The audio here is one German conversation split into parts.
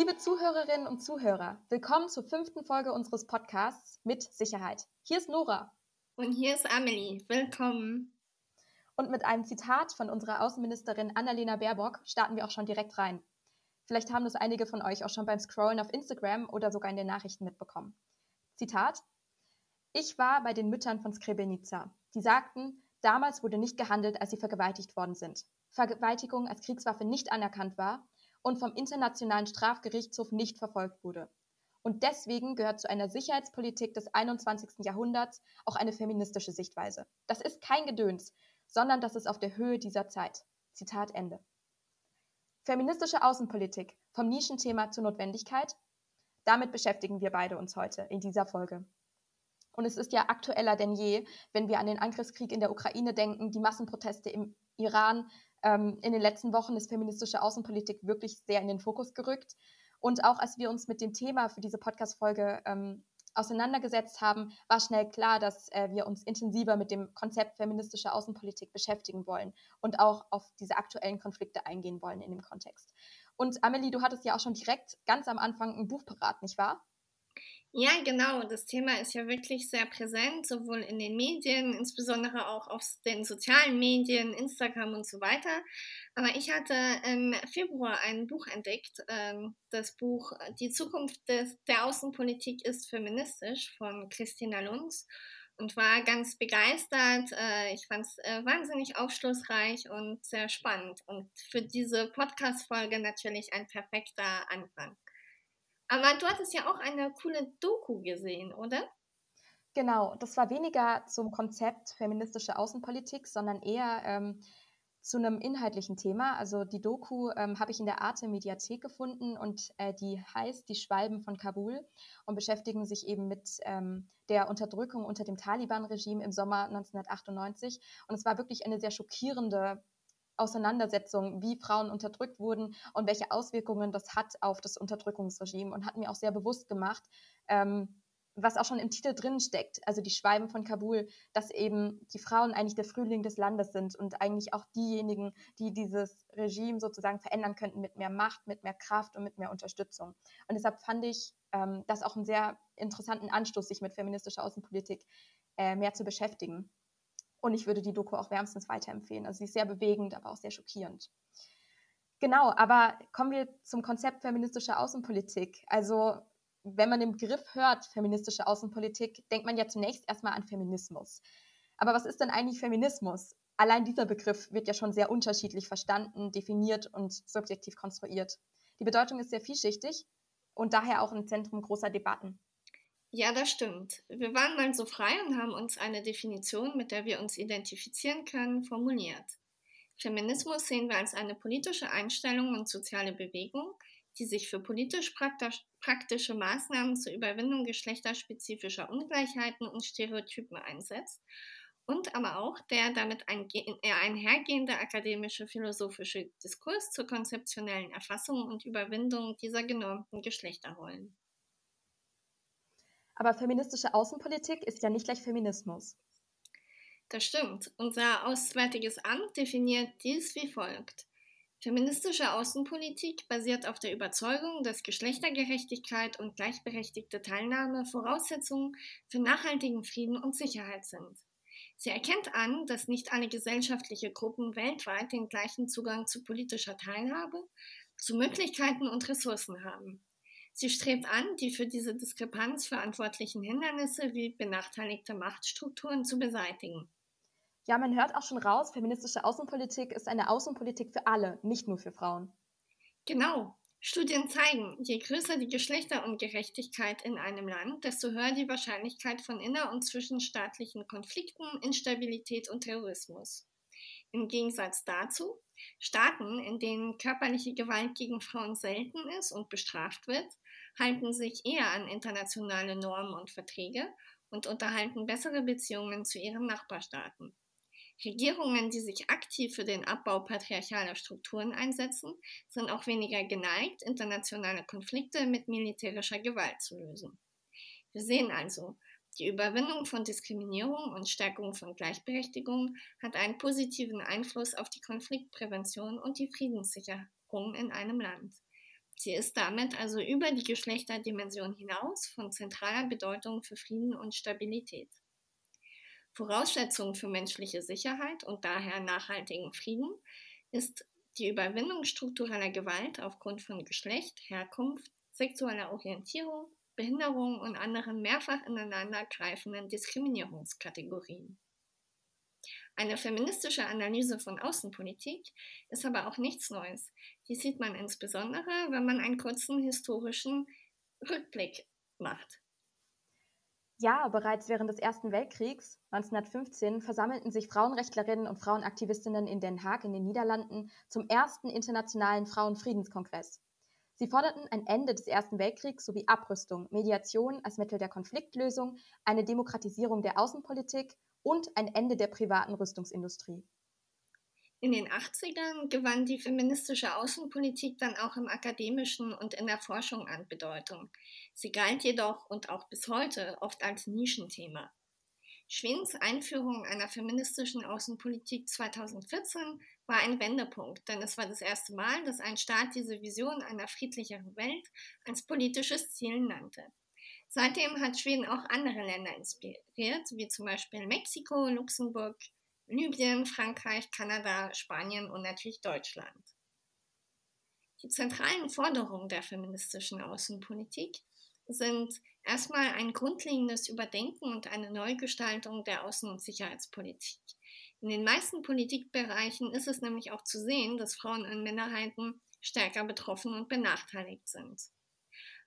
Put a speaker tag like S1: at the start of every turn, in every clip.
S1: Liebe Zuhörerinnen und Zuhörer, willkommen zur fünften Folge unseres Podcasts mit Sicherheit. Hier ist Nora.
S2: Und hier ist Amelie. Willkommen.
S1: Und mit einem Zitat von unserer Außenministerin Annalena Baerbock starten wir auch schon direkt rein. Vielleicht haben das einige von euch auch schon beim Scrollen auf Instagram oder sogar in den Nachrichten mitbekommen. Zitat: Ich war bei den Müttern von Srebrenica. Die sagten, damals wurde nicht gehandelt, als sie vergewaltigt worden sind. Vergewaltigung als Kriegswaffe nicht anerkannt war und vom Internationalen Strafgerichtshof nicht verfolgt wurde. Und deswegen gehört zu einer Sicherheitspolitik des 21. Jahrhunderts auch eine feministische Sichtweise. Das ist kein Gedöns, sondern das ist auf der Höhe dieser Zeit. Zitat Ende. Feministische Außenpolitik vom Nischenthema zur Notwendigkeit. Damit beschäftigen wir beide uns heute in dieser Folge. Und es ist ja aktueller denn je, wenn wir an den Angriffskrieg in der Ukraine denken, die Massenproteste im Iran, ähm, in den letzten Wochen ist feministische Außenpolitik wirklich sehr in den Fokus gerückt. Und auch als wir uns mit dem Thema für diese Podcast-Folge ähm, auseinandergesetzt haben, war schnell klar, dass äh, wir uns intensiver mit dem Konzept feministische Außenpolitik beschäftigen wollen und auch auf diese aktuellen Konflikte eingehen wollen in dem Kontext. Und Amelie, du hattest ja auch schon direkt ganz am Anfang ein Buch parat, nicht wahr?
S2: Ja, genau. Das Thema ist ja wirklich sehr präsent, sowohl in den Medien, insbesondere auch auf den sozialen Medien, Instagram und so weiter. Aber ich hatte im Februar ein Buch entdeckt, ähm, das Buch Die Zukunft des, der Außenpolitik ist feministisch von Christina Lunz und war ganz begeistert. Äh, ich fand es äh, wahnsinnig aufschlussreich und sehr spannend und für diese Podcast-Folge natürlich ein perfekter Anfang. Aber du hattest ja auch eine coole Doku gesehen, oder?
S1: Genau, das war weniger zum Konzept feministische Außenpolitik, sondern eher ähm, zu einem inhaltlichen Thema. Also die Doku ähm, habe ich in der Arte Mediathek gefunden und äh, die heißt Die Schwalben von Kabul und beschäftigen sich eben mit ähm, der Unterdrückung unter dem Taliban-Regime im Sommer 1998. Und es war wirklich eine sehr schockierende Auseinandersetzung, wie Frauen unterdrückt wurden und welche Auswirkungen das hat auf das Unterdrückungsregime und hat mir auch sehr bewusst gemacht, ähm, was auch schon im Titel drin steckt, also die Schwalben von Kabul, dass eben die Frauen eigentlich der Frühling des Landes sind und eigentlich auch diejenigen, die dieses Regime sozusagen verändern könnten mit mehr Macht, mit mehr Kraft und mit mehr Unterstützung. Und deshalb fand ich ähm, das auch einen sehr interessanten Anstoß, sich mit feministischer Außenpolitik äh, mehr zu beschäftigen. Und ich würde die Doku auch wärmstens weiterempfehlen. Also sie ist sehr bewegend, aber auch sehr schockierend. Genau, aber kommen wir zum Konzept feministischer Außenpolitik. Also wenn man den Begriff hört, feministische Außenpolitik, denkt man ja zunächst erstmal an Feminismus. Aber was ist denn eigentlich Feminismus? Allein dieser Begriff wird ja schon sehr unterschiedlich verstanden, definiert und subjektiv konstruiert. Die Bedeutung ist sehr vielschichtig und daher auch im Zentrum großer Debatten.
S2: Ja, das stimmt. Wir waren mal so frei und haben uns eine Definition, mit der wir uns identifizieren können, formuliert. Feminismus sehen wir als eine politische Einstellung und soziale Bewegung, die sich für politisch praktische Maßnahmen zur Überwindung geschlechterspezifischer Ungleichheiten und Stereotypen einsetzt und aber auch der damit äh, einhergehende akademische philosophische Diskurs zur konzeptionellen Erfassung und Überwindung dieser genormten Geschlechterrollen.
S1: Aber feministische Außenpolitik ist ja nicht gleich Feminismus.
S2: Das stimmt. Unser Auswärtiges Amt definiert dies wie folgt. Feministische Außenpolitik basiert auf der Überzeugung, dass Geschlechtergerechtigkeit und gleichberechtigte Teilnahme Voraussetzungen für nachhaltigen Frieden und Sicherheit sind. Sie erkennt an, dass nicht alle gesellschaftliche Gruppen weltweit den gleichen Zugang zu politischer Teilhabe, zu Möglichkeiten und Ressourcen haben. Sie strebt an, die für diese Diskrepanz verantwortlichen Hindernisse wie benachteiligte Machtstrukturen zu beseitigen.
S1: Ja, man hört auch schon raus, feministische Außenpolitik ist eine Außenpolitik für alle, nicht nur für Frauen.
S2: Genau. Studien zeigen, je größer die Geschlechterungerechtigkeit in einem Land, desto höher die Wahrscheinlichkeit von inner- und zwischenstaatlichen Konflikten, Instabilität und Terrorismus. Im Gegensatz dazu, Staaten, in denen körperliche Gewalt gegen Frauen selten ist und bestraft wird, halten sich eher an internationale Normen und Verträge und unterhalten bessere Beziehungen zu ihren Nachbarstaaten. Regierungen, die sich aktiv für den Abbau patriarchaler Strukturen einsetzen, sind auch weniger geneigt, internationale Konflikte mit militärischer Gewalt zu lösen. Wir sehen also, die Überwindung von Diskriminierung und Stärkung von Gleichberechtigung hat einen positiven Einfluss auf die Konfliktprävention und die Friedenssicherung in einem Land. Sie ist damit also über die Geschlechterdimension hinaus von zentraler Bedeutung für Frieden und Stabilität. Voraussetzung für menschliche Sicherheit und daher nachhaltigen Frieden ist die Überwindung struktureller Gewalt aufgrund von Geschlecht, Herkunft, sexueller Orientierung, Behinderung und anderen mehrfach ineinandergreifenden Diskriminierungskategorien. Eine feministische Analyse von Außenpolitik ist aber auch nichts Neues. Die sieht man insbesondere, wenn man einen kurzen historischen Rückblick macht.
S1: Ja, bereits während des Ersten Weltkriegs 1915 versammelten sich Frauenrechtlerinnen und Frauenaktivistinnen in Den Haag in den Niederlanden zum ersten internationalen Frauenfriedenskongress. Sie forderten ein Ende des Ersten Weltkriegs sowie Abrüstung, Mediation als Mittel der Konfliktlösung, eine Demokratisierung der Außenpolitik und ein Ende der privaten Rüstungsindustrie.
S2: In den 80ern gewann die feministische Außenpolitik dann auch im akademischen und in der Forschung an Bedeutung. Sie galt jedoch und auch bis heute oft als Nischenthema. Schwedens Einführung einer feministischen Außenpolitik 2014 war ein Wendepunkt, denn es war das erste Mal, dass ein Staat diese Vision einer friedlicheren Welt als politisches Ziel nannte. Seitdem hat Schweden auch andere Länder inspiriert, wie zum Beispiel Mexiko, Luxemburg, Libyen, Frankreich, Kanada, Spanien und natürlich Deutschland. Die zentralen Forderungen der feministischen Außenpolitik sind erstmal ein grundlegendes Überdenken und eine Neugestaltung der Außen- und Sicherheitspolitik. In den meisten Politikbereichen ist es nämlich auch zu sehen, dass Frauen und Minderheiten stärker betroffen und benachteiligt sind.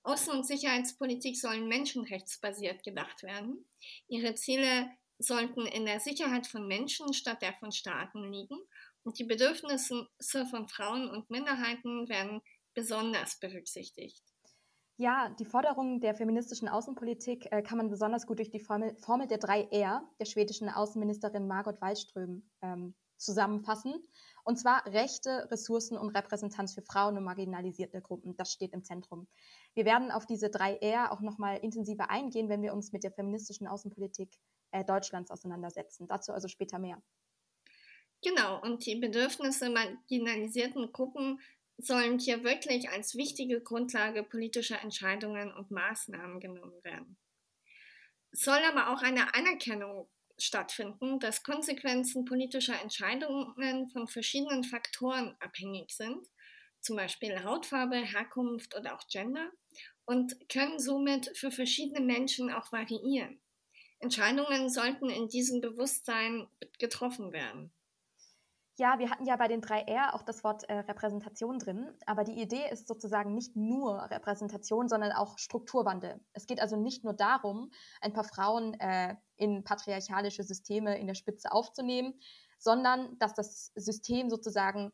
S2: Außen- und Sicherheitspolitik sollen menschenrechtsbasiert gedacht werden. Ihre Ziele sollten in der Sicherheit von Menschen statt der von Staaten liegen und die Bedürfnisse von Frauen und Minderheiten werden besonders berücksichtigt.
S1: Ja, die Forderungen der feministischen Außenpolitik äh, kann man besonders gut durch die Formel, Formel der drei R der schwedischen Außenministerin Margot Wallström ähm, zusammenfassen. Und zwar Rechte, Ressourcen und Repräsentanz für Frauen und marginalisierte Gruppen. Das steht im Zentrum. Wir werden auf diese drei R auch nochmal intensiver eingehen, wenn wir uns mit der feministischen Außenpolitik äh, Deutschlands auseinandersetzen. Dazu also später mehr.
S2: Genau, und die Bedürfnisse marginalisierten Gruppen sollen hier wirklich als wichtige Grundlage politischer Entscheidungen und Maßnahmen genommen werden. Soll aber auch eine Anerkennung stattfinden, dass Konsequenzen politischer Entscheidungen von verschiedenen Faktoren abhängig sind, zum Beispiel Hautfarbe, Herkunft oder auch Gender, und können somit für verschiedene Menschen auch variieren. Entscheidungen sollten in diesem Bewusstsein getroffen werden.
S1: Ja, wir hatten ja bei den drei R auch das Wort äh, Repräsentation drin, aber die Idee ist sozusagen nicht nur Repräsentation, sondern auch Strukturwandel. Es geht also nicht nur darum, ein paar Frauen äh, in patriarchalische Systeme in der Spitze aufzunehmen, sondern dass das System sozusagen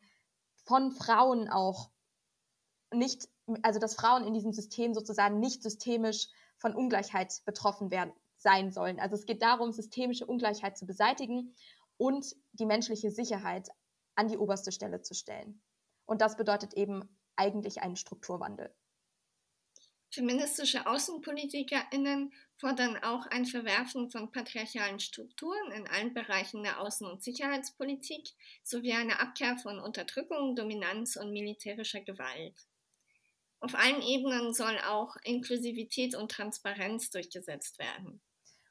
S1: von Frauen auch nicht, also dass Frauen in diesem System sozusagen nicht systemisch von Ungleichheit betroffen werden sein sollen. Also es geht darum, systemische Ungleichheit zu beseitigen und die menschliche Sicherheit an die oberste Stelle zu stellen. Und das bedeutet eben eigentlich einen Strukturwandel.
S2: Feministische AußenpolitikerInnen fordern auch ein Verwerfen von patriarchalen Strukturen in allen Bereichen der Außen- und Sicherheitspolitik sowie eine Abkehr von Unterdrückung, Dominanz und militärischer Gewalt. Auf allen Ebenen soll auch Inklusivität und Transparenz durchgesetzt werden.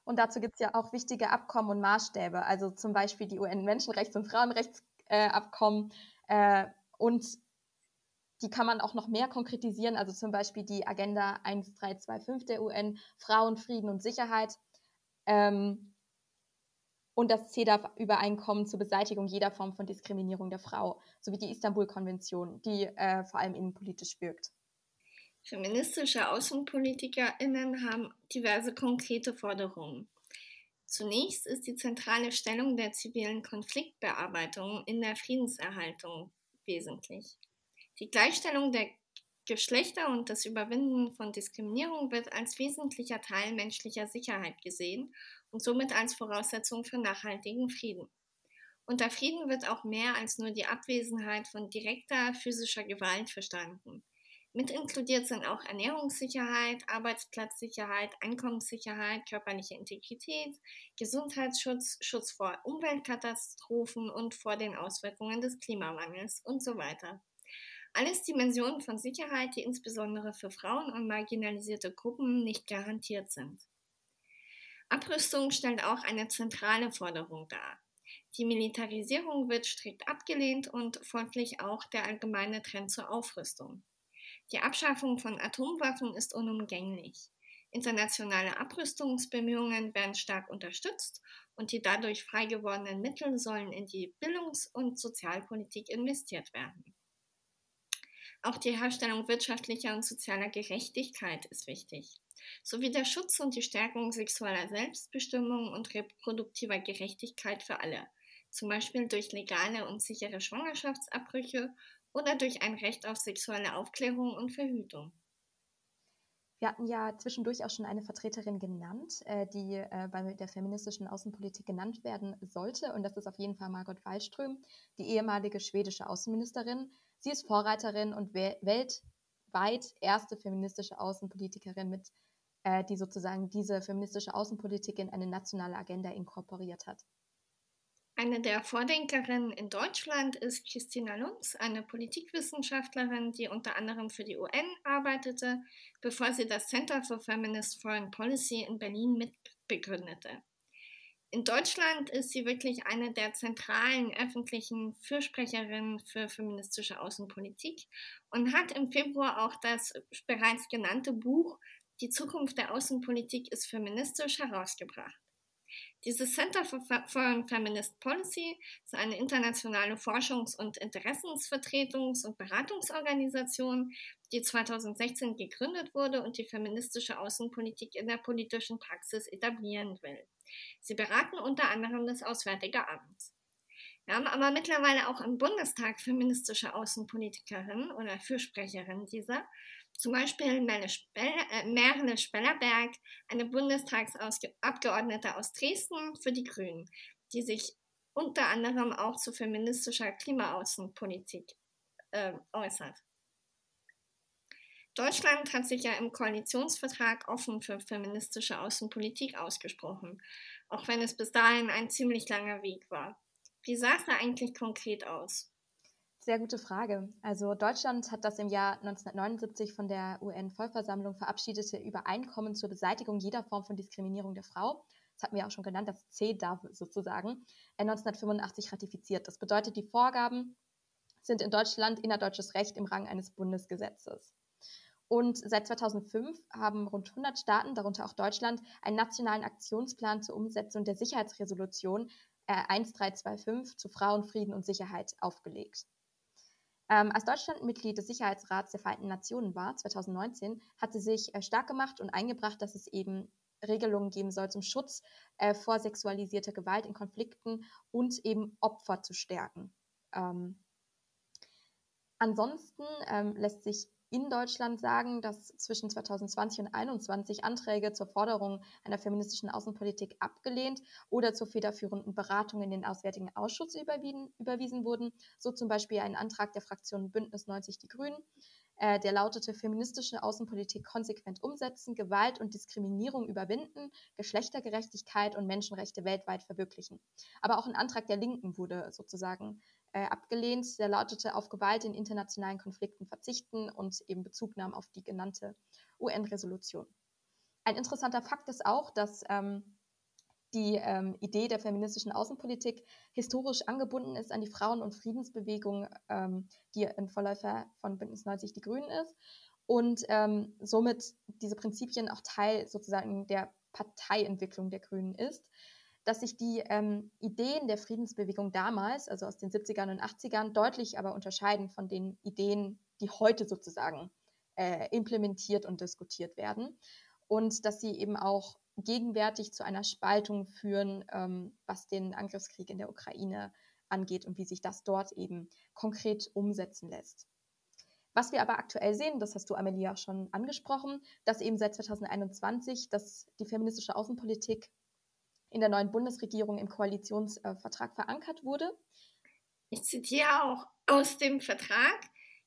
S1: Und dazu gibt es ja auch wichtige Abkommen und Maßstäbe, also zum Beispiel die UN-Menschenrechts- und Frauenrechtsabkommen. Äh, und die kann man auch noch mehr konkretisieren, also zum Beispiel die Agenda 1325 der UN, Frauen, Frieden und Sicherheit. Ähm, und das CEDAW-Übereinkommen zur Beseitigung jeder Form von Diskriminierung der Frau, sowie die Istanbul-Konvention, die äh, vor allem innenpolitisch wirkt.
S2: Feministische AußenpolitikerInnen haben diverse konkrete Forderungen. Zunächst ist die zentrale Stellung der zivilen Konfliktbearbeitung in der Friedenserhaltung wesentlich. Die Gleichstellung der Geschlechter und das Überwinden von Diskriminierung wird als wesentlicher Teil menschlicher Sicherheit gesehen und somit als Voraussetzung für nachhaltigen Frieden. Unter Frieden wird auch mehr als nur die Abwesenheit von direkter physischer Gewalt verstanden. Mit inkludiert sind auch Ernährungssicherheit, Arbeitsplatzsicherheit, Einkommenssicherheit, körperliche Integrität, Gesundheitsschutz, Schutz vor Umweltkatastrophen und vor den Auswirkungen des Klimawandels und so weiter. Alles Dimensionen von Sicherheit, die insbesondere für Frauen und marginalisierte Gruppen nicht garantiert sind. Abrüstung stellt auch eine zentrale Forderung dar. Die Militarisierung wird strikt abgelehnt und folglich auch der allgemeine Trend zur Aufrüstung. Die Abschaffung von Atomwaffen ist unumgänglich. Internationale Abrüstungsbemühungen werden stark unterstützt und die dadurch frei gewordenen Mittel sollen in die Bildungs- und Sozialpolitik investiert werden. Auch die Herstellung wirtschaftlicher und sozialer Gerechtigkeit ist wichtig, sowie der Schutz und die Stärkung sexueller Selbstbestimmung und reproduktiver Gerechtigkeit für alle, zum Beispiel durch legale und sichere Schwangerschaftsabbrüche oder durch ein Recht auf sexuelle Aufklärung und Verhütung.
S1: Wir hatten ja zwischendurch auch schon eine Vertreterin genannt, äh, die äh, bei der feministischen Außenpolitik genannt werden sollte. Und das ist auf jeden Fall Margot Wallström, die ehemalige schwedische Außenministerin. Sie ist Vorreiterin und we weltweit erste feministische Außenpolitikerin mit, äh, die sozusagen diese feministische Außenpolitik in eine nationale Agenda inkorporiert hat.
S2: Eine der Vordenkerinnen in Deutschland ist Christina Lunz, eine Politikwissenschaftlerin, die unter anderem für die UN arbeitete, bevor sie das Center for Feminist Foreign Policy in Berlin mitbegründete. In Deutschland ist sie wirklich eine der zentralen öffentlichen Fürsprecherinnen für feministische Außenpolitik und hat im Februar auch das bereits genannte Buch Die Zukunft der Außenpolitik ist feministisch herausgebracht. Dieses Center for Foreign Feminist Policy ist eine internationale Forschungs- und Interessensvertretungs- und Beratungsorganisation, die 2016 gegründet wurde und die feministische Außenpolitik in der politischen Praxis etablieren will. Sie beraten unter anderem das Auswärtige Amt. Wir haben aber mittlerweile auch im Bundestag feministische Außenpolitikerinnen oder Fürsprecherinnen dieser, zum Beispiel äh, Merle Spellerberg, eine Bundestagsabgeordnete aus Dresden für die Grünen, die sich unter anderem auch zu feministischer Klimaaußenpolitik äh, äußert. Deutschland hat sich ja im Koalitionsvertrag offen für feministische Außenpolitik ausgesprochen, auch wenn es bis dahin ein ziemlich langer Weg war. Wie sah es da eigentlich konkret aus?
S1: Sehr gute Frage. Also Deutschland hat das im Jahr 1979 von der UN-Vollversammlung verabschiedete Übereinkommen zur Beseitigung jeder Form von Diskriminierung der Frau, das hatten wir auch schon genannt, das CEDAW sozusagen, 1985 äh, ratifiziert. Das bedeutet, die Vorgaben sind in Deutschland innerdeutsches Recht im Rang eines Bundesgesetzes. Und seit 2005 haben rund 100 Staaten, darunter auch Deutschland, einen nationalen Aktionsplan zur Umsetzung der Sicherheitsresolution äh, 1325 zu Frauen, Frieden und Sicherheit aufgelegt. Ähm, als Deutschland Mitglied des Sicherheitsrats der Vereinten Nationen war, 2019, hat sie sich äh, stark gemacht und eingebracht, dass es eben Regelungen geben soll zum Schutz äh, vor sexualisierter Gewalt in Konflikten und eben Opfer zu stärken. Ähm, ansonsten ähm, lässt sich in Deutschland sagen, dass zwischen 2020 und 2021 Anträge zur Forderung einer feministischen Außenpolitik abgelehnt oder zur federführenden Beratung in den Auswärtigen Ausschuss überwiesen, wurden. So zum Beispiel ein Antrag der Fraktion Bündnis 90 Die Grünen, äh, der lautete feministische Außenpolitik konsequent umsetzen, Gewalt und Diskriminierung überwinden, Geschlechtergerechtigkeit und Menschenrechte weltweit verwirklichen. Aber auch ein Antrag der Linken wurde sozusagen äh, abgelehnt. Der lautete auf Gewalt in internationalen Konflikten verzichten und eben Bezug nahm auf die genannte UN-Resolution. Ein interessanter Fakt ist auch, dass ähm, die ähm, Idee der feministischen Außenpolitik historisch angebunden ist an die Frauen- und Friedensbewegung, ähm, die ein Vorläufer von Bündnis 90 Die Grünen ist und ähm, somit diese Prinzipien auch Teil sozusagen der Parteientwicklung der Grünen ist dass sich die ähm, Ideen der Friedensbewegung damals, also aus den 70ern und 80ern, deutlich aber unterscheiden von den Ideen, die heute sozusagen äh, implementiert und diskutiert werden. Und dass sie eben auch gegenwärtig zu einer Spaltung führen, ähm, was den Angriffskrieg in der Ukraine angeht und wie sich das dort eben konkret umsetzen lässt. Was wir aber aktuell sehen, das hast du, Amelie, auch schon angesprochen, dass eben seit 2021 dass die feministische Außenpolitik in der neuen Bundesregierung im Koalitionsvertrag verankert wurde.
S2: Ich zitiere auch aus dem Vertrag.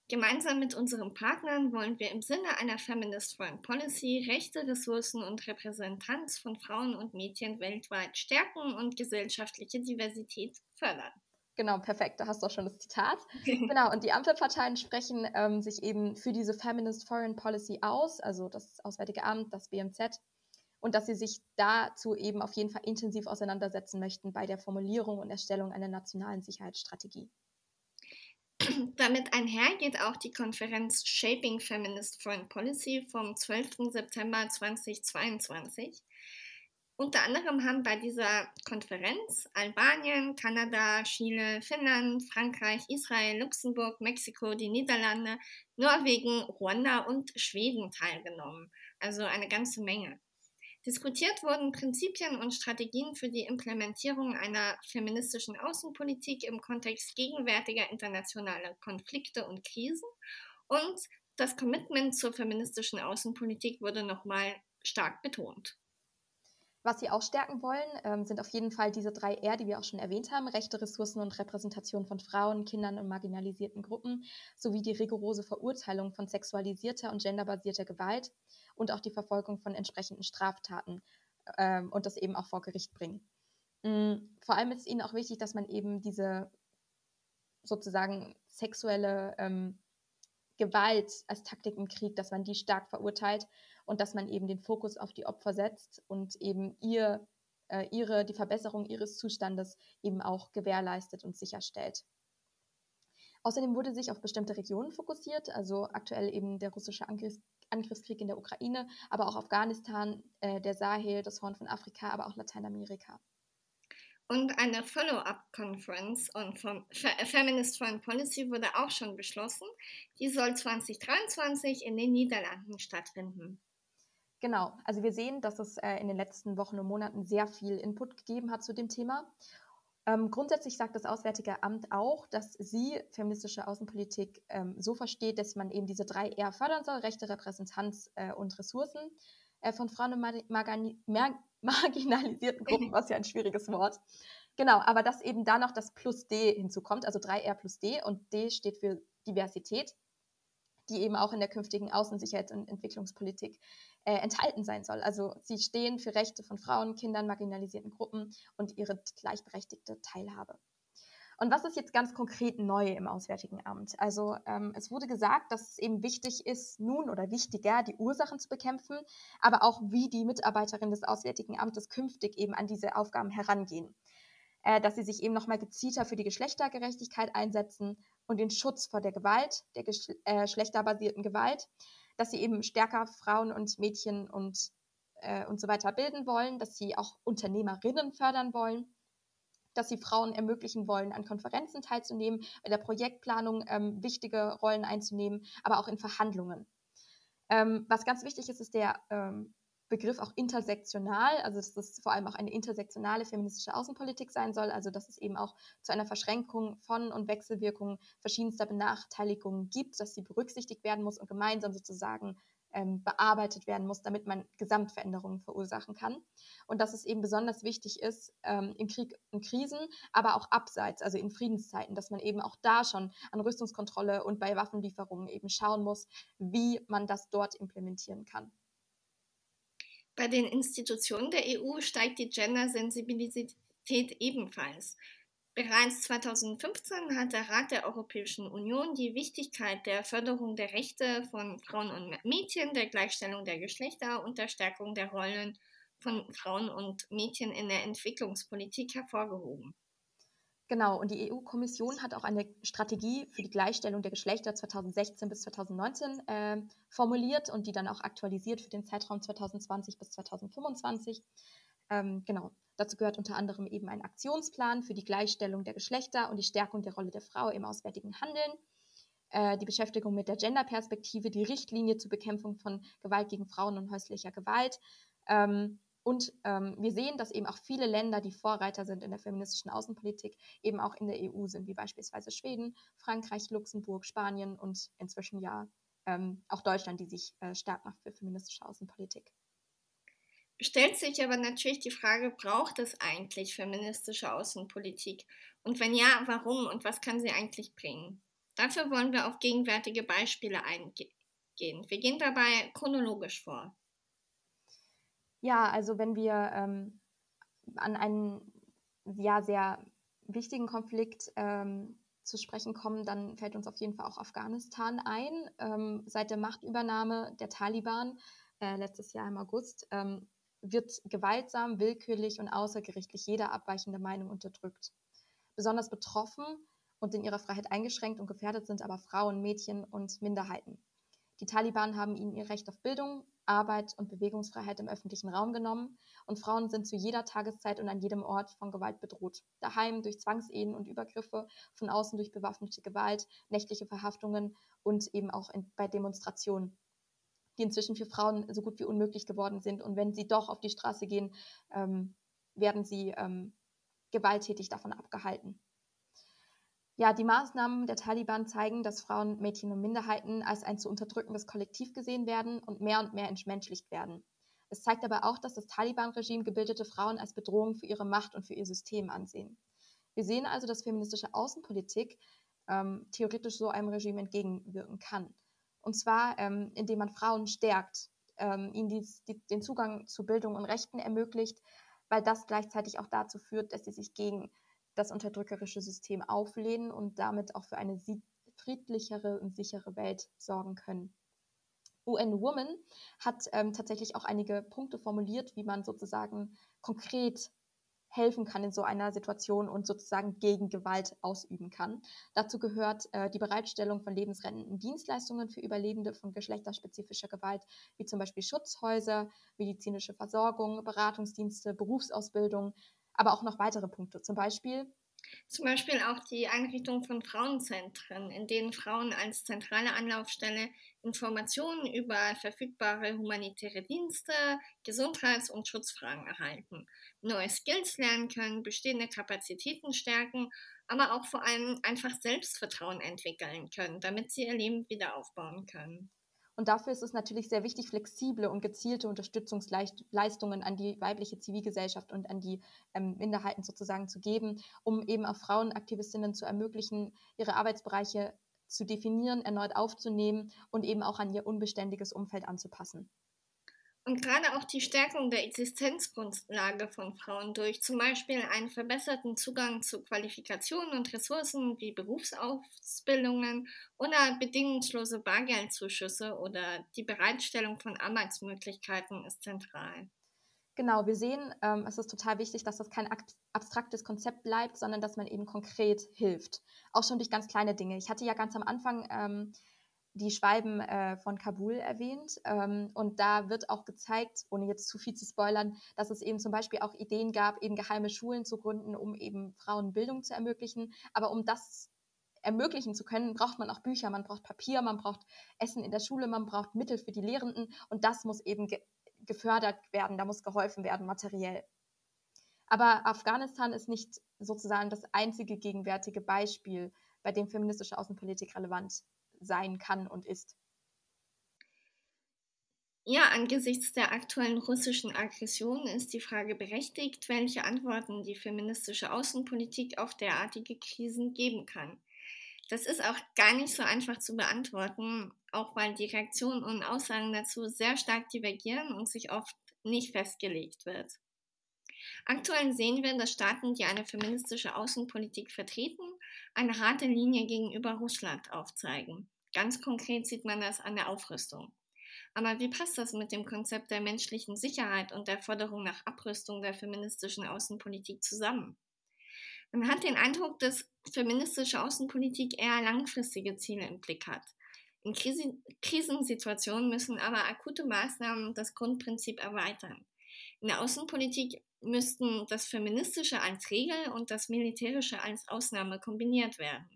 S2: Gemeinsam mit unseren Partnern wollen wir im Sinne einer Feminist Foreign Policy Rechte, Ressourcen und Repräsentanz von Frauen und Mädchen weltweit stärken und gesellschaftliche Diversität fördern.
S1: Genau, perfekt. Da hast du auch schon das Zitat. genau, und die Ampelparteien sprechen ähm, sich eben für diese Feminist Foreign Policy aus, also das Auswärtige Amt, das BMZ, und dass sie sich dazu eben auf jeden Fall intensiv auseinandersetzen möchten bei der Formulierung und Erstellung einer nationalen Sicherheitsstrategie.
S2: Damit einher geht auch die Konferenz Shaping Feminist Foreign Policy vom 12. September 2022. Unter anderem haben bei dieser Konferenz Albanien, Kanada, Chile, Finnland, Frankreich, Israel, Luxemburg, Mexiko, die Niederlande, Norwegen, Ruanda und Schweden teilgenommen. Also eine ganze Menge. Diskutiert wurden Prinzipien und Strategien für die Implementierung einer feministischen Außenpolitik im Kontext gegenwärtiger internationaler Konflikte und Krisen. Und das Commitment zur feministischen Außenpolitik wurde nochmal stark betont.
S1: Was sie auch stärken wollen, ähm, sind auf jeden Fall diese drei R, die wir auch schon erwähnt haben, Rechte, Ressourcen und Repräsentation von Frauen, Kindern und marginalisierten Gruppen, sowie die rigorose Verurteilung von sexualisierter und genderbasierter Gewalt und auch die Verfolgung von entsprechenden Straftaten ähm, und das eben auch vor Gericht bringen. Mhm. Vor allem ist ihnen auch wichtig, dass man eben diese sozusagen sexuelle ähm, Gewalt als Taktik im Krieg, dass man die stark verurteilt und dass man eben den Fokus auf die Opfer setzt und eben ihr, äh, ihre, die Verbesserung ihres Zustandes eben auch gewährleistet und sicherstellt. Außerdem wurde sich auf bestimmte Regionen fokussiert, also aktuell eben der russische Angriffs Angriffskrieg in der Ukraine, aber auch Afghanistan, äh, der Sahel, das Horn von Afrika, aber auch Lateinamerika.
S2: Und eine Follow-up-Conference on Feminist Foreign Policy wurde auch schon beschlossen. Die soll 2023 in den Niederlanden stattfinden.
S1: Genau, also wir sehen, dass es äh, in den letzten Wochen und Monaten sehr viel Input gegeben hat zu dem Thema. Ähm, grundsätzlich sagt das Auswärtige Amt auch, dass sie feministische Außenpolitik ähm, so versteht, dass man eben diese drei R fördern soll, Rechte, Repräsentanz äh, und Ressourcen äh, von Frauen und Mar marginalisierten Gruppen, was ja ein schwieriges Wort. Genau, aber dass eben da noch das Plus D hinzukommt, also 3R plus D und D steht für Diversität die eben auch in der künftigen Außensicherheits- und Entwicklungspolitik äh, enthalten sein soll. Also sie stehen für Rechte von Frauen, Kindern, marginalisierten Gruppen und ihre gleichberechtigte Teilhabe. Und was ist jetzt ganz konkret neu im Auswärtigen Amt? Also ähm, es wurde gesagt, dass es eben wichtig ist, nun oder wichtiger, die Ursachen zu bekämpfen, aber auch wie die Mitarbeiterinnen des Auswärtigen Amtes künftig eben an diese Aufgaben herangehen. Äh, dass sie sich eben nochmal gezielter für die Geschlechtergerechtigkeit einsetzen und den Schutz vor der Gewalt, der geschlechterbasierten Gewalt, dass sie eben stärker Frauen und Mädchen und, äh, und so weiter bilden wollen, dass sie auch Unternehmerinnen fördern wollen, dass sie Frauen ermöglichen wollen, an Konferenzen teilzunehmen, bei der Projektplanung ähm, wichtige Rollen einzunehmen, aber auch in Verhandlungen. Ähm, was ganz wichtig ist, ist der ähm, Begriff auch intersektional, also dass das vor allem auch eine intersektionale feministische Außenpolitik sein soll, also dass es eben auch zu einer Verschränkung von und Wechselwirkungen verschiedenster Benachteiligungen gibt, dass sie berücksichtigt werden muss und gemeinsam sozusagen ähm, bearbeitet werden muss, damit man Gesamtveränderungen verursachen kann. Und dass es eben besonders wichtig ist ähm, im Krieg und Krisen, aber auch abseits, also in Friedenszeiten, dass man eben auch da schon an Rüstungskontrolle und bei Waffenlieferungen eben schauen muss, wie man das dort implementieren kann.
S2: Bei den Institutionen der EU steigt die Gender-Sensibilität ebenfalls. Bereits 2015 hat der Rat der Europäischen Union die Wichtigkeit der Förderung der Rechte von Frauen und Mädchen, der Gleichstellung der Geschlechter und der Stärkung der Rollen von Frauen und Mädchen in der Entwicklungspolitik hervorgehoben.
S1: Genau, und die EU-Kommission hat auch eine Strategie für die Gleichstellung der Geschlechter 2016 bis 2019 äh, formuliert und die dann auch aktualisiert für den Zeitraum 2020 bis 2025. Ähm, genau, dazu gehört unter anderem eben ein Aktionsplan für die Gleichstellung der Geschlechter und die Stärkung der Rolle der Frau im auswärtigen Handeln, äh, die Beschäftigung mit der Genderperspektive, die Richtlinie zur Bekämpfung von Gewalt gegen Frauen und häuslicher Gewalt. Ähm, und ähm, wir sehen, dass eben auch viele Länder, die Vorreiter sind in der feministischen Außenpolitik, eben auch in der EU sind, wie beispielsweise Schweden, Frankreich, Luxemburg, Spanien und inzwischen ja ähm, auch Deutschland, die sich äh, stark macht für feministische Außenpolitik.
S2: Stellt sich aber natürlich die Frage, braucht es eigentlich feministische Außenpolitik? Und wenn ja, warum und was kann sie eigentlich bringen? Dafür wollen wir auf gegenwärtige Beispiele eingehen. Wir gehen dabei chronologisch vor.
S1: Ja, also wenn wir ähm, an einen ja, sehr wichtigen Konflikt ähm, zu sprechen kommen, dann fällt uns auf jeden Fall auch Afghanistan ein. Ähm, seit der Machtübernahme der Taliban äh, letztes Jahr im August ähm, wird gewaltsam, willkürlich und außergerichtlich jede abweichende Meinung unterdrückt. Besonders betroffen und in ihrer Freiheit eingeschränkt und gefährdet sind aber Frauen, Mädchen und Minderheiten. Die Taliban haben ihnen ihr Recht auf Bildung, Arbeit und Bewegungsfreiheit im öffentlichen Raum genommen und Frauen sind zu jeder Tageszeit und an jedem Ort von Gewalt bedroht. Daheim durch Zwangsehen und Übergriffe, von außen durch bewaffnete Gewalt, nächtliche Verhaftungen und eben auch in, bei Demonstrationen, die inzwischen für Frauen so gut wie unmöglich geworden sind. Und wenn sie doch auf die Straße gehen, ähm, werden sie ähm, gewalttätig davon abgehalten. Ja, die Maßnahmen der Taliban zeigen, dass Frauen, Mädchen und Minderheiten als ein zu unterdrückendes Kollektiv gesehen werden und mehr und mehr entmenschlicht werden. Es zeigt aber auch, dass das Taliban-Regime gebildete Frauen als Bedrohung für ihre Macht und für ihr System ansehen. Wir sehen also, dass feministische Außenpolitik ähm, theoretisch so einem Regime entgegenwirken kann. Und zwar, ähm, indem man Frauen stärkt, ähm, ihnen dies, die, den Zugang zu Bildung und Rechten ermöglicht, weil das gleichzeitig auch dazu führt, dass sie sich gegen das unterdrückerische System auflehnen und damit auch für eine friedlichere und sichere Welt sorgen können. UN Women hat ähm, tatsächlich auch einige Punkte formuliert, wie man sozusagen konkret helfen kann in so einer Situation und sozusagen gegen Gewalt ausüben kann. Dazu gehört äh, die Bereitstellung von lebensrettenden Dienstleistungen für Überlebende von geschlechterspezifischer Gewalt, wie zum Beispiel Schutzhäuser, medizinische Versorgung, Beratungsdienste, Berufsausbildung, aber auch noch weitere Punkte. Zum Beispiel
S2: zum Beispiel auch die Einrichtung von Frauenzentren, in denen Frauen als zentrale Anlaufstelle Informationen über verfügbare humanitäre Dienste, Gesundheits- und Schutzfragen erhalten, neue Skills lernen können, bestehende Kapazitäten stärken, aber auch vor allem einfach Selbstvertrauen entwickeln können, damit sie ihr Leben wieder aufbauen können.
S1: Und dafür ist es natürlich sehr wichtig, flexible und gezielte Unterstützungsleistungen an die weibliche Zivilgesellschaft und an die ähm, Minderheiten sozusagen zu geben, um eben auch Frauenaktivistinnen zu ermöglichen, ihre Arbeitsbereiche zu definieren, erneut aufzunehmen und eben auch an ihr unbeständiges Umfeld anzupassen.
S2: Und gerade auch die Stärkung der Existenzgrundlage von Frauen durch zum Beispiel einen verbesserten Zugang zu Qualifikationen und Ressourcen wie Berufsausbildungen oder bedingungslose Bargeldzuschüsse oder die Bereitstellung von Arbeitsmöglichkeiten ist zentral.
S1: Genau, wir sehen, ähm, es ist total wichtig, dass das kein abstraktes Konzept bleibt, sondern dass man eben konkret hilft. Auch schon durch ganz kleine Dinge. Ich hatte ja ganz am Anfang ähm, die Schwalben äh, von Kabul erwähnt. Ähm, und da wird auch gezeigt, ohne jetzt zu viel zu spoilern, dass es eben zum Beispiel auch Ideen gab, eben geheime Schulen zu gründen, um eben Frauen Bildung zu ermöglichen. Aber um das ermöglichen zu können, braucht man auch Bücher, man braucht Papier, man braucht Essen in der Schule, man braucht Mittel für die Lehrenden und das muss eben ge gefördert werden, da muss geholfen werden, materiell. Aber Afghanistan ist nicht sozusagen das einzige gegenwärtige Beispiel, bei dem feministische Außenpolitik relevant sein kann und ist.
S2: Ja, angesichts der aktuellen russischen Aggression ist die Frage berechtigt, welche Antworten die feministische Außenpolitik auf derartige Krisen geben kann. Das ist auch gar nicht so einfach zu beantworten, auch weil die Reaktionen und Aussagen dazu sehr stark divergieren und sich oft nicht festgelegt wird. Aktuell sehen wir, dass Staaten, die eine feministische Außenpolitik vertreten, eine harte Linie gegenüber Russland aufzeigen. Ganz konkret sieht man das an der Aufrüstung. Aber wie passt das mit dem Konzept der menschlichen Sicherheit und der Forderung nach Abrüstung der feministischen Außenpolitik zusammen? Man hat den Eindruck, dass feministische Außenpolitik eher langfristige Ziele im Blick hat. In Krisensituationen müssen aber akute Maßnahmen das Grundprinzip erweitern. In der Außenpolitik müssten das Feministische als Regel und das Militärische als Ausnahme kombiniert werden.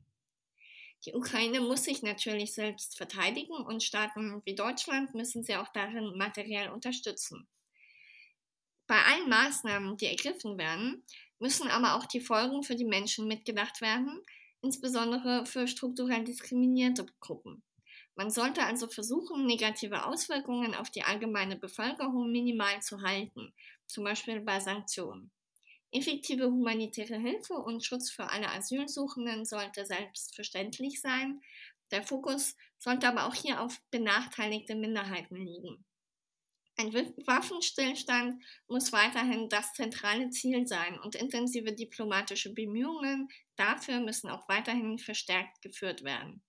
S2: Die Ukraine muss sich natürlich selbst verteidigen und Staaten wie Deutschland müssen sie auch darin materiell unterstützen. Bei allen Maßnahmen, die ergriffen werden, müssen aber auch die Folgen für die Menschen mitgedacht werden, insbesondere für strukturell diskriminierte Gruppen. Man sollte also versuchen, negative Auswirkungen auf die allgemeine Bevölkerung minimal zu halten, zum Beispiel bei Sanktionen. Effektive humanitäre Hilfe und Schutz für alle Asylsuchenden sollte selbstverständlich sein. Der Fokus sollte aber auch hier auf benachteiligte Minderheiten liegen. Ein Waffenstillstand muss weiterhin das zentrale Ziel sein und intensive diplomatische Bemühungen dafür müssen auch weiterhin verstärkt geführt werden.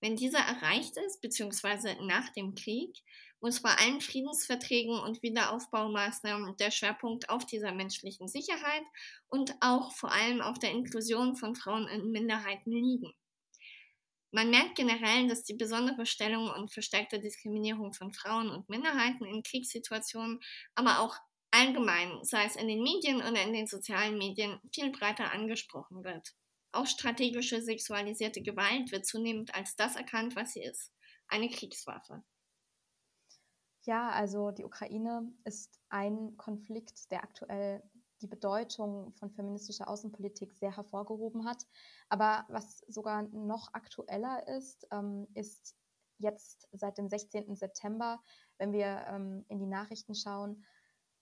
S2: Wenn dieser erreicht ist, beziehungsweise nach dem Krieg, muss bei allen Friedensverträgen und Wiederaufbaumaßnahmen der Schwerpunkt auf dieser menschlichen Sicherheit und auch vor allem auf der Inklusion von Frauen und Minderheiten liegen. Man merkt generell, dass die besondere Stellung und verstärkte Diskriminierung von Frauen und Minderheiten in Kriegssituationen, aber auch allgemein, sei es in den Medien oder in den sozialen Medien, viel breiter angesprochen wird. Auch strategische sexualisierte Gewalt wird zunehmend als das erkannt, was sie ist, eine Kriegswaffe.
S1: Ja, also die Ukraine ist ein Konflikt, der aktuell die Bedeutung von feministischer Außenpolitik sehr hervorgehoben hat. Aber was sogar noch aktueller ist, ähm, ist jetzt seit dem 16. September, wenn wir ähm, in die Nachrichten schauen,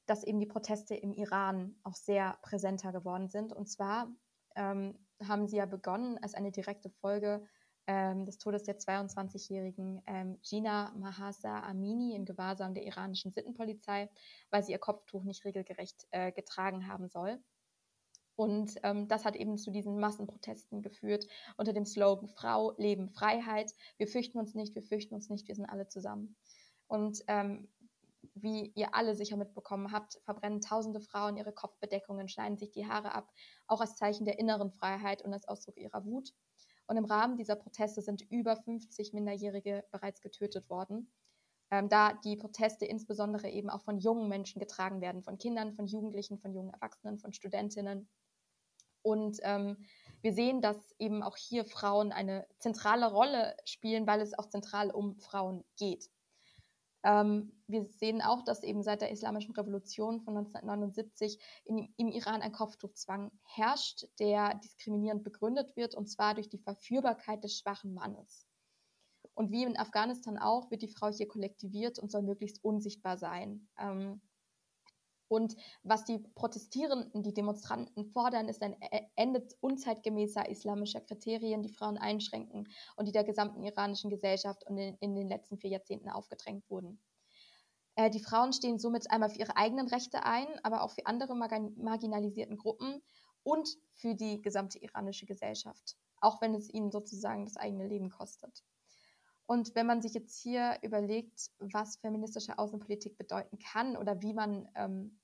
S1: dass eben die Proteste im Iran auch sehr präsenter geworden sind. Und zwar ähm, haben sie ja begonnen als eine direkte Folge ähm, des Todes der 22-jährigen ähm, Gina Mahasa Amini in Gewahrsam der iranischen Sittenpolizei, weil sie ihr Kopftuch nicht regelgerecht äh, getragen haben soll. Und ähm, das hat eben zu diesen Massenprotesten geführt unter dem Slogan Frau, Leben, Freiheit. Wir fürchten uns nicht, wir fürchten uns nicht, wir sind alle zusammen. Und ähm, wie ihr alle sicher mitbekommen habt, verbrennen tausende Frauen ihre Kopfbedeckungen, schneiden sich die Haare ab, auch als Zeichen der inneren Freiheit und als Ausdruck ihrer Wut. Und im Rahmen dieser Proteste sind über 50 Minderjährige bereits getötet worden, ähm, da die Proteste insbesondere eben auch von jungen Menschen getragen werden, von Kindern, von Jugendlichen, von jungen Erwachsenen, von Studentinnen. Und ähm, wir sehen, dass eben auch hier Frauen eine zentrale Rolle spielen, weil es auch zentral um Frauen geht. Ähm, wir sehen auch, dass eben seit der Islamischen Revolution von 1979 in, im Iran ein Kopftuchzwang herrscht, der diskriminierend begründet wird, und zwar durch die Verführbarkeit des schwachen Mannes. Und wie in Afghanistan auch, wird die Frau hier kollektiviert und soll möglichst unsichtbar sein. Ähm, und was die Protestierenden, die Demonstranten fordern, ist ein e-, Ende unzeitgemäßer islamischer Kriterien, die Frauen einschränken und die der gesamten iranischen Gesellschaft in den, in den letzten vier Jahrzehnten aufgedrängt wurden. Äh, die Frauen stehen somit einmal für ihre eigenen Rechte ein, aber auch für andere marginalisierten Gruppen und für die gesamte iranische Gesellschaft, auch wenn es ihnen sozusagen das eigene Leben kostet. Und wenn man sich jetzt hier überlegt, was feministische Außenpolitik bedeuten kann oder wie man ähm,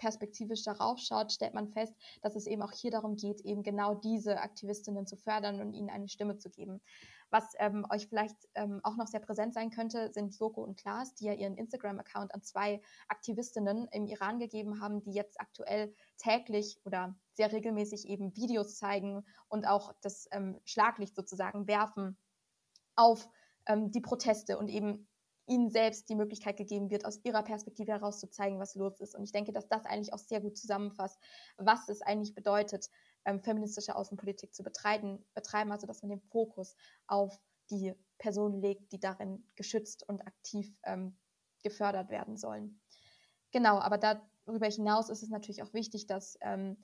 S1: perspektivisch darauf schaut, stellt man fest, dass es eben auch hier darum geht, eben genau diese Aktivistinnen zu fördern und ihnen eine Stimme zu geben. Was ähm, euch vielleicht ähm, auch noch sehr präsent sein könnte, sind Joko und Klaas, die ja ihren Instagram-Account an zwei Aktivistinnen im Iran gegeben haben, die jetzt aktuell täglich oder sehr regelmäßig eben Videos zeigen und auch das ähm, Schlaglicht sozusagen werfen auf ähm, die Proteste und eben ihnen selbst die Möglichkeit gegeben wird, aus ihrer Perspektive heraus zu zeigen, was los ist. Und ich denke, dass das eigentlich auch sehr gut zusammenfasst, was es eigentlich bedeutet, ähm, feministische Außenpolitik zu betreiben, betreiben, also dass man den Fokus auf die Personen legt, die darin geschützt und aktiv ähm, gefördert werden sollen. Genau, aber darüber hinaus ist es natürlich auch wichtig, dass ähm,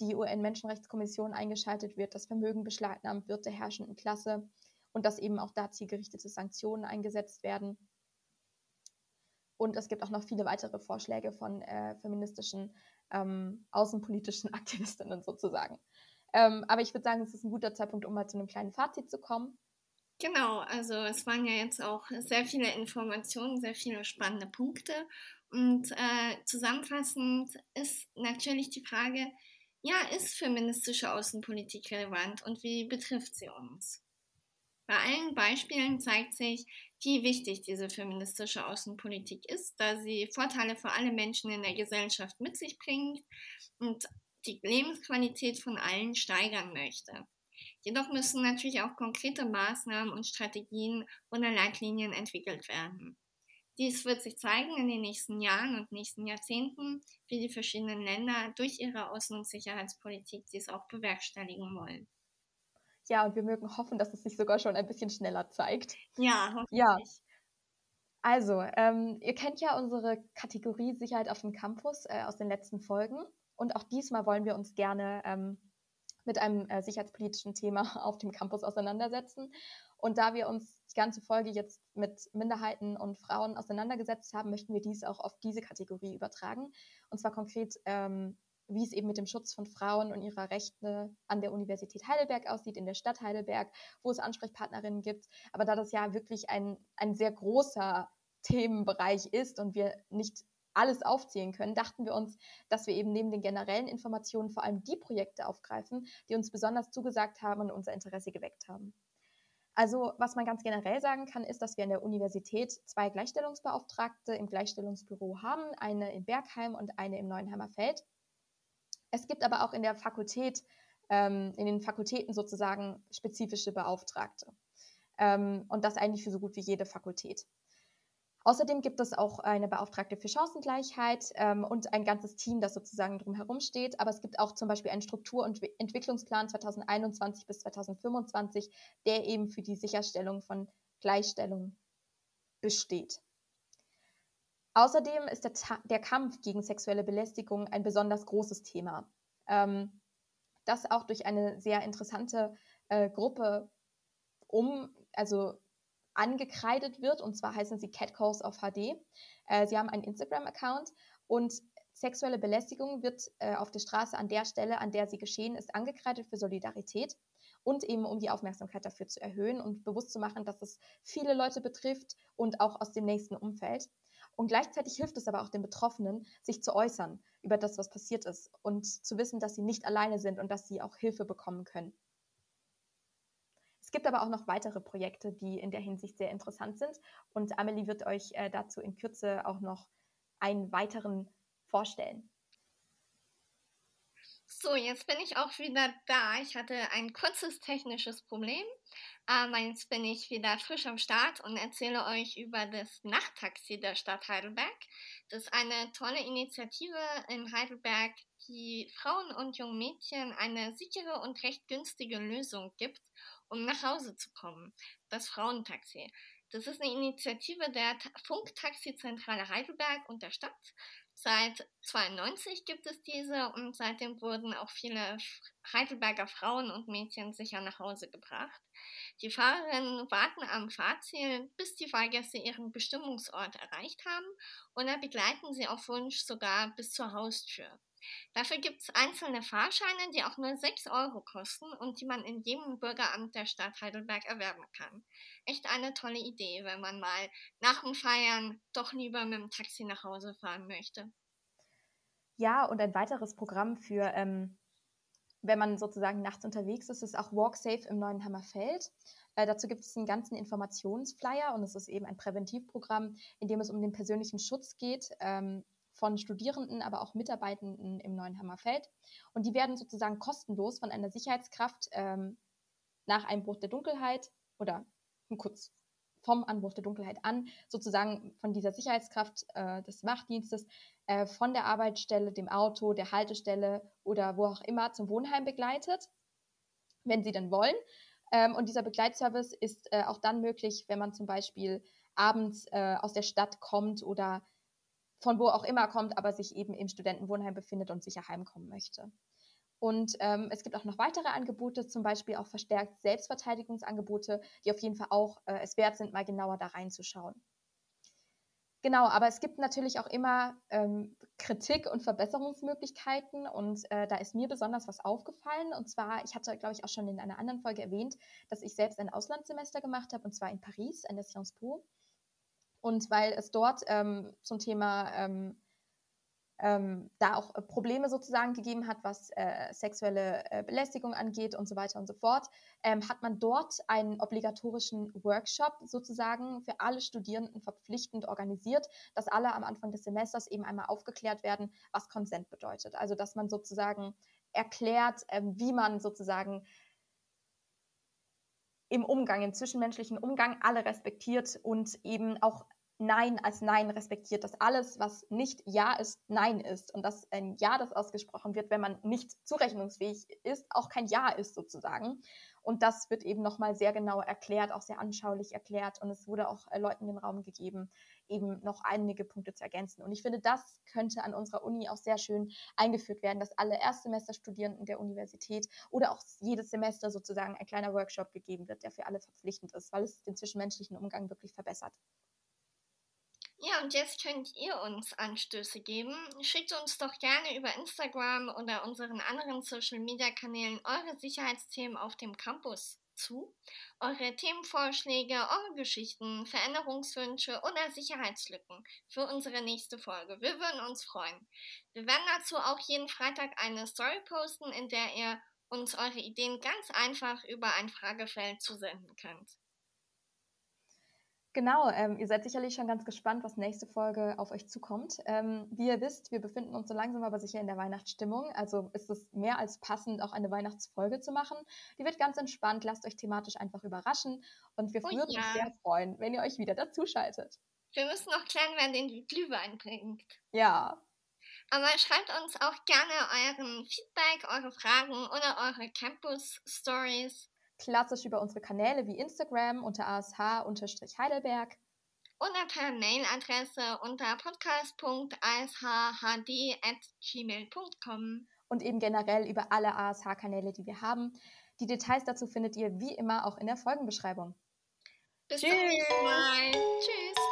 S1: die UN-Menschenrechtskommission eingeschaltet wird, dass Vermögen beschlagnahmt wird der herrschenden Klasse, und dass eben auch da zielgerichtete Sanktionen eingesetzt werden. Und es gibt auch noch viele weitere Vorschläge von äh, feministischen, ähm, außenpolitischen Aktivistinnen sozusagen. Ähm, aber ich würde sagen, es ist ein guter Zeitpunkt, um mal zu einem kleinen Fazit zu kommen.
S2: Genau, also es waren ja jetzt auch sehr viele Informationen, sehr viele spannende Punkte. Und äh, zusammenfassend ist natürlich die Frage, ja, ist feministische Außenpolitik relevant und wie betrifft sie uns? Bei allen Beispielen zeigt sich, wie wichtig diese feministische Außenpolitik ist, da sie Vorteile für alle Menschen in der Gesellschaft mit sich bringt und die Lebensqualität von allen steigern möchte. Jedoch müssen natürlich auch konkrete Maßnahmen und Strategien oder Leitlinien entwickelt werden. Dies wird sich zeigen in den nächsten Jahren und nächsten Jahrzehnten, wie die verschiedenen Länder durch ihre Außen- und Sicherheitspolitik dies auch bewerkstelligen wollen.
S1: Ja, und wir mögen hoffen, dass es sich sogar schon ein bisschen schneller zeigt.
S2: Ja, hoffentlich.
S1: Ja. Also, ähm, ihr kennt ja unsere Kategorie Sicherheit auf dem Campus äh, aus den letzten Folgen. Und auch diesmal wollen wir uns gerne ähm, mit einem äh, sicherheitspolitischen Thema auf dem Campus auseinandersetzen. Und da wir uns die ganze Folge jetzt mit Minderheiten und Frauen auseinandergesetzt haben, möchten wir dies auch auf diese Kategorie übertragen. Und zwar konkret, ähm, wie es eben mit dem Schutz von Frauen und ihrer Rechte an der Universität Heidelberg aussieht, in der Stadt Heidelberg, wo es Ansprechpartnerinnen gibt. Aber da das ja wirklich ein, ein sehr großer Themenbereich ist und wir nicht alles aufzählen können, dachten wir uns, dass wir eben neben den generellen Informationen vor allem die Projekte aufgreifen, die uns besonders zugesagt haben und unser Interesse geweckt haben. Also was man ganz generell sagen kann, ist, dass wir an der Universität zwei Gleichstellungsbeauftragte im Gleichstellungsbüro haben, eine in Bergheim und eine im Neuenheimer Feld. Es gibt aber auch in der Fakultät, ähm, in den Fakultäten sozusagen spezifische Beauftragte. Ähm, und das eigentlich für so gut wie jede Fakultät. Außerdem gibt es auch eine Beauftragte für Chancengleichheit ähm, und ein ganzes Team, das sozusagen drumherum steht. Aber es gibt auch zum Beispiel einen Struktur- und Entwicklungsplan 2021 bis 2025, der eben für die Sicherstellung von Gleichstellung besteht. Außerdem ist der, der Kampf gegen sexuelle Belästigung ein besonders großes Thema, ähm, das auch durch eine sehr interessante äh, Gruppe um, also angekreidet wird. Und zwar heißen sie Catcalls auf HD. Äh, sie haben einen Instagram-Account und sexuelle Belästigung wird äh, auf der Straße an der Stelle, an der sie geschehen ist, angekreidet für Solidarität und eben um die Aufmerksamkeit dafür zu erhöhen und bewusst zu machen, dass es viele Leute betrifft und auch aus dem nächsten Umfeld. Und gleichzeitig hilft es aber auch den Betroffenen, sich zu äußern über das, was passiert ist und zu wissen, dass sie nicht alleine sind und dass sie auch Hilfe bekommen können gibt aber auch noch weitere Projekte, die in der Hinsicht sehr interessant sind. Und Amelie wird euch äh, dazu in Kürze auch noch einen weiteren vorstellen.
S2: So, jetzt bin ich auch wieder da. Ich hatte ein kurzes technisches Problem. Aber jetzt bin ich wieder frisch am Start und erzähle euch über das Nachttaxi der Stadt Heidelberg. Das ist eine tolle Initiative in Heidelberg, die Frauen und jungen Mädchen eine sichere und recht günstige Lösung gibt, um nach Hause zu kommen. Das Frauentaxi. Das ist eine Initiative der Funktaxizentrale Heidelberg und der Stadt. Seit 92 gibt es diese und seitdem wurden auch viele Heidelberger Frauen und Mädchen sicher nach Hause gebracht. Die Fahrerinnen warten am Fahrziel, bis die Fahrgäste ihren Bestimmungsort erreicht haben dann begleiten sie auf Wunsch sogar bis zur Haustür. Dafür gibt es einzelne Fahrscheine, die auch nur 6 Euro kosten und die man in jedem Bürgeramt der Stadt Heidelberg erwerben kann. Echt eine tolle Idee, wenn man mal nach dem Feiern doch lieber mit dem Taxi nach Hause fahren möchte.
S1: Ja, und ein weiteres Programm für, ähm, wenn man sozusagen nachts unterwegs ist, ist auch Walk Safe im Neuen Hammerfeld. Äh, dazu gibt es einen ganzen Informationsflyer und es ist eben ein Präventivprogramm, in dem es um den persönlichen Schutz geht. Ähm, von Studierenden, aber auch Mitarbeitenden im Neuen Hammerfeld. Und die werden sozusagen kostenlos von einer Sicherheitskraft ähm, nach Einbruch der Dunkelheit oder kurz vom Anbruch der Dunkelheit an, sozusagen von dieser Sicherheitskraft äh, des Wachdienstes äh, von der Arbeitsstelle, dem Auto, der Haltestelle oder wo auch immer zum Wohnheim begleitet, wenn sie denn wollen. Ähm, und dieser Begleitservice ist äh, auch dann möglich, wenn man zum Beispiel abends äh, aus der Stadt kommt oder von wo auch immer kommt, aber sich eben im Studentenwohnheim befindet und sicher heimkommen möchte. Und ähm, es gibt auch noch weitere Angebote, zum Beispiel auch verstärkt Selbstverteidigungsangebote, die auf jeden Fall auch äh, es wert sind, mal genauer da reinzuschauen. Genau, aber es gibt natürlich auch immer ähm, Kritik und Verbesserungsmöglichkeiten und äh, da ist mir besonders was aufgefallen. Und zwar, ich hatte, glaube ich, auch schon in einer anderen Folge erwähnt, dass ich selbst ein Auslandssemester gemacht habe und zwar in Paris, an der Sciences Po. Und weil es dort ähm, zum Thema ähm, ähm, da auch Probleme sozusagen gegeben hat, was äh, sexuelle äh, Belästigung angeht und so weiter und so fort, ähm, hat man dort einen obligatorischen Workshop sozusagen für alle Studierenden verpflichtend organisiert, dass alle am Anfang des Semesters eben einmal aufgeklärt werden, was Consent bedeutet. Also dass man sozusagen erklärt, äh, wie man sozusagen im Umgang, im zwischenmenschlichen Umgang alle respektiert und eben auch Nein als Nein respektiert, dass alles, was nicht Ja ist, Nein ist und dass ein Ja, das ausgesprochen wird, wenn man nicht zurechnungsfähig ist, auch kein Ja ist sozusagen. Und das wird eben nochmal sehr genau erklärt, auch sehr anschaulich erklärt und es wurde auch äh, Leuten den Raum gegeben, eben noch einige Punkte zu ergänzen. Und ich finde, das könnte an unserer Uni auch sehr schön eingeführt werden, dass alle Erstsemesterstudierenden der Universität oder auch jedes Semester sozusagen ein kleiner Workshop gegeben wird, der für alle verpflichtend ist, weil es den zwischenmenschlichen Umgang wirklich verbessert.
S2: Ja, und jetzt könnt ihr uns Anstöße geben. Schickt uns doch gerne über Instagram oder unseren anderen Social-Media-Kanälen eure Sicherheitsthemen auf dem Campus zu. Eure Themenvorschläge, eure Geschichten, Veränderungswünsche oder Sicherheitslücken für unsere nächste Folge. Wir würden uns freuen. Wir werden dazu auch jeden Freitag eine Story posten, in der ihr uns eure Ideen ganz einfach über ein Fragefeld zusenden könnt.
S1: Genau, ähm, ihr seid sicherlich schon ganz gespannt, was nächste Folge auf euch zukommt. Ähm, wie ihr wisst, wir befinden uns so langsam aber sicher in der Weihnachtsstimmung. Also ist es mehr als passend, auch eine Weihnachtsfolge zu machen. Die wird ganz entspannt, lasst euch thematisch einfach überraschen und wir oh, würden ja. uns sehr freuen, wenn ihr euch wieder dazuschaltet.
S2: Wir müssen noch klären, wer den Glühwein bringt.
S1: Ja.
S2: Aber schreibt uns auch gerne euren Feedback, eure Fragen oder eure Campus-Stories
S1: klassisch über unsere Kanäle wie Instagram unter ash-heidelberg
S2: oder per Mailadresse unter podcast.ashhd.gmail.com
S1: und eben generell über alle ASH-Kanäle, die wir haben. Die Details dazu findet ihr wie immer auch in der Folgenbeschreibung.
S2: Bis zum nächsten Mal. Tschüss.